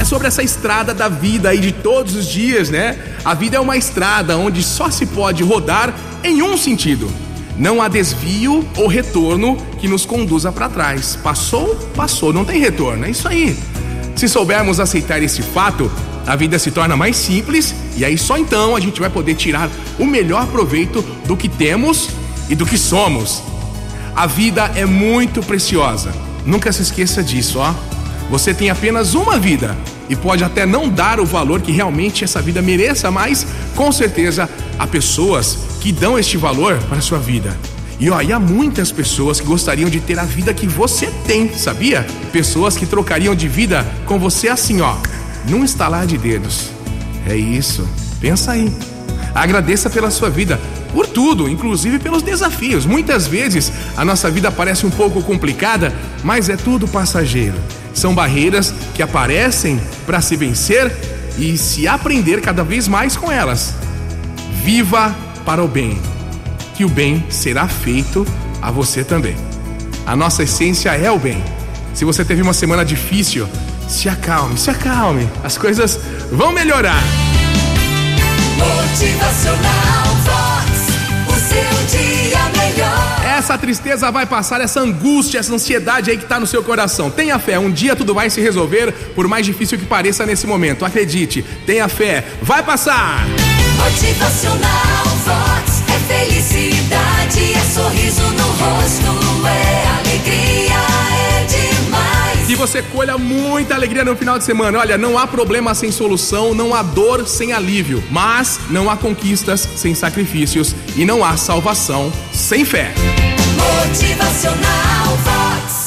É sobre essa estrada da vida aí de todos os dias, né? A vida é uma estrada onde só se pode rodar em um sentido. Não há desvio ou retorno que nos conduza para trás. Passou, passou, não tem retorno. É isso aí. Se soubermos aceitar esse fato, a vida se torna mais simples e aí só então a gente vai poder tirar o melhor proveito do que temos e do que somos. A vida é muito preciosa. Nunca se esqueça disso, ó. Você tem apenas uma vida e pode até não dar o valor que realmente essa vida mereça, mas com certeza há pessoas que dão este valor para a sua vida. E ó, e há muitas pessoas que gostariam de ter a vida que você tem, sabia? Pessoas que trocariam de vida com você assim, ó, num estalar de dedos. É isso. Pensa aí. Agradeça pela sua vida, por tudo, inclusive pelos desafios. Muitas vezes a nossa vida parece um pouco complicada, mas é tudo passageiro. São barreiras que aparecem para se vencer e se aprender cada vez mais com elas. Viva para o bem, que o bem será feito a você também. A nossa essência é o bem. Se você teve uma semana difícil, se acalme, se acalme. As coisas vão melhorar. Motivacional tristeza vai passar, essa angústia, essa ansiedade aí que tá no seu coração. Tenha fé, um dia tudo vai se resolver, por mais difícil que pareça nesse momento. Acredite, tenha fé, vai passar! Motivacional Vox. É felicidade, é sorriso no rosto, é alegria, é demais. Que você colha muita alegria no final de semana. Olha, não há problema sem solução, não há dor sem alívio, mas não há conquistas sem sacrifícios e não há salvação sem fé. Motivacional Vox.